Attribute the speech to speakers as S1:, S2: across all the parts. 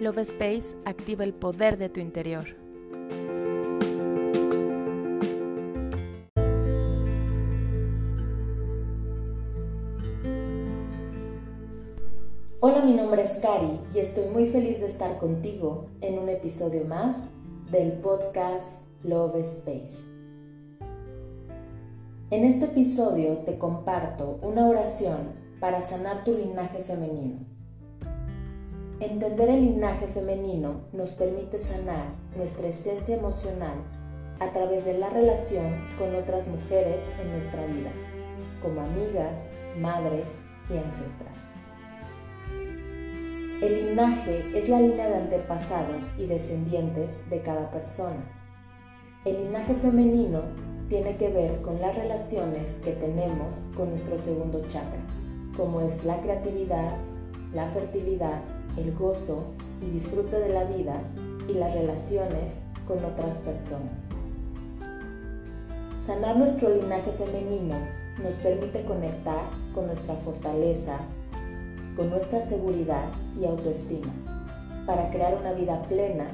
S1: Love Space activa el poder de tu interior.
S2: Hola, mi nombre es Cari y estoy muy feliz de estar contigo en un episodio más del podcast Love Space. En este episodio te comparto una oración para sanar tu linaje femenino. Entender el linaje femenino nos permite sanar nuestra esencia emocional a través de la relación con otras mujeres en nuestra vida, como amigas, madres y ancestras. El linaje es la línea de antepasados y descendientes de cada persona. El linaje femenino tiene que ver con las relaciones que tenemos con nuestro segundo chakra, como es la creatividad, la fertilidad, el gozo y disfrute de la vida y las relaciones con otras personas. Sanar nuestro linaje femenino nos permite conectar con nuestra fortaleza, con nuestra seguridad y autoestima, para crear una vida plena,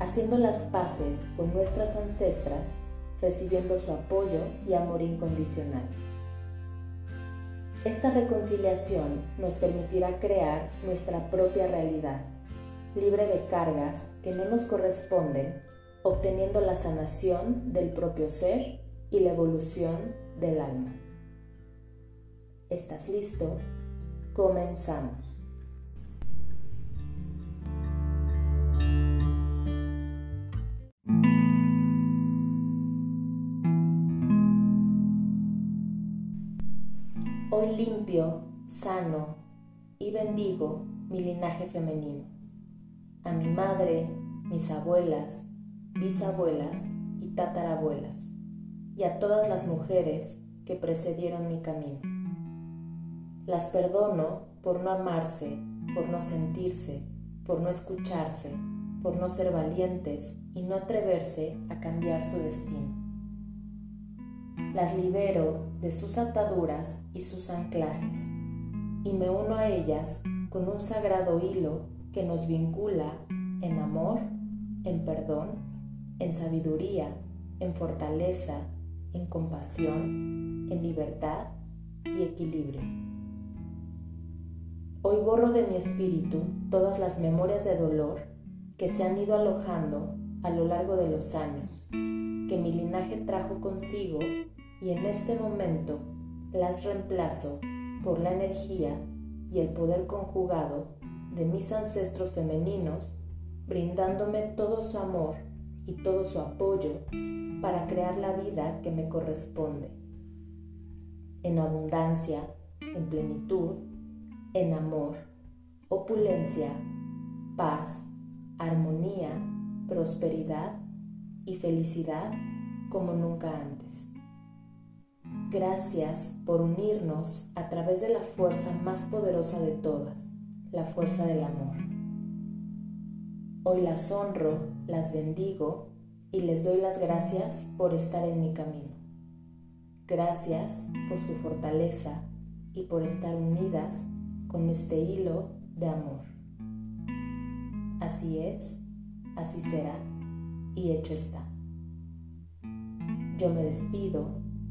S2: haciendo las paces con nuestras ancestras, recibiendo su apoyo y amor incondicional. Esta reconciliación nos permitirá crear nuestra propia realidad, libre de cargas que no nos corresponden, obteniendo la sanación del propio ser y la evolución del alma. ¿Estás listo? Comenzamos. Hoy limpio, sano y bendigo mi linaje femenino, a mi madre, mis abuelas, bisabuelas y tatarabuelas, y a todas las mujeres que precedieron mi camino. Las perdono por no amarse, por no sentirse, por no escucharse, por no ser valientes y no atreverse a cambiar su destino las libero de sus ataduras y sus anclajes y me uno a ellas con un sagrado hilo que nos vincula en amor, en perdón, en sabiduría, en fortaleza, en compasión, en libertad y equilibrio. Hoy borro de mi espíritu todas las memorias de dolor que se han ido alojando a lo largo de los años, que mi linaje trajo consigo y en este momento las reemplazo por la energía y el poder conjugado de mis ancestros femeninos, brindándome todo su amor y todo su apoyo para crear la vida que me corresponde. En abundancia, en plenitud, en amor, opulencia, paz, armonía, prosperidad y felicidad como nunca antes. Gracias por unirnos a través de la fuerza más poderosa de todas, la fuerza del amor. Hoy las honro, las bendigo y les doy las gracias por estar en mi camino. Gracias por su fortaleza y por estar unidas con este hilo de amor. Así es, así será y hecho está. Yo me despido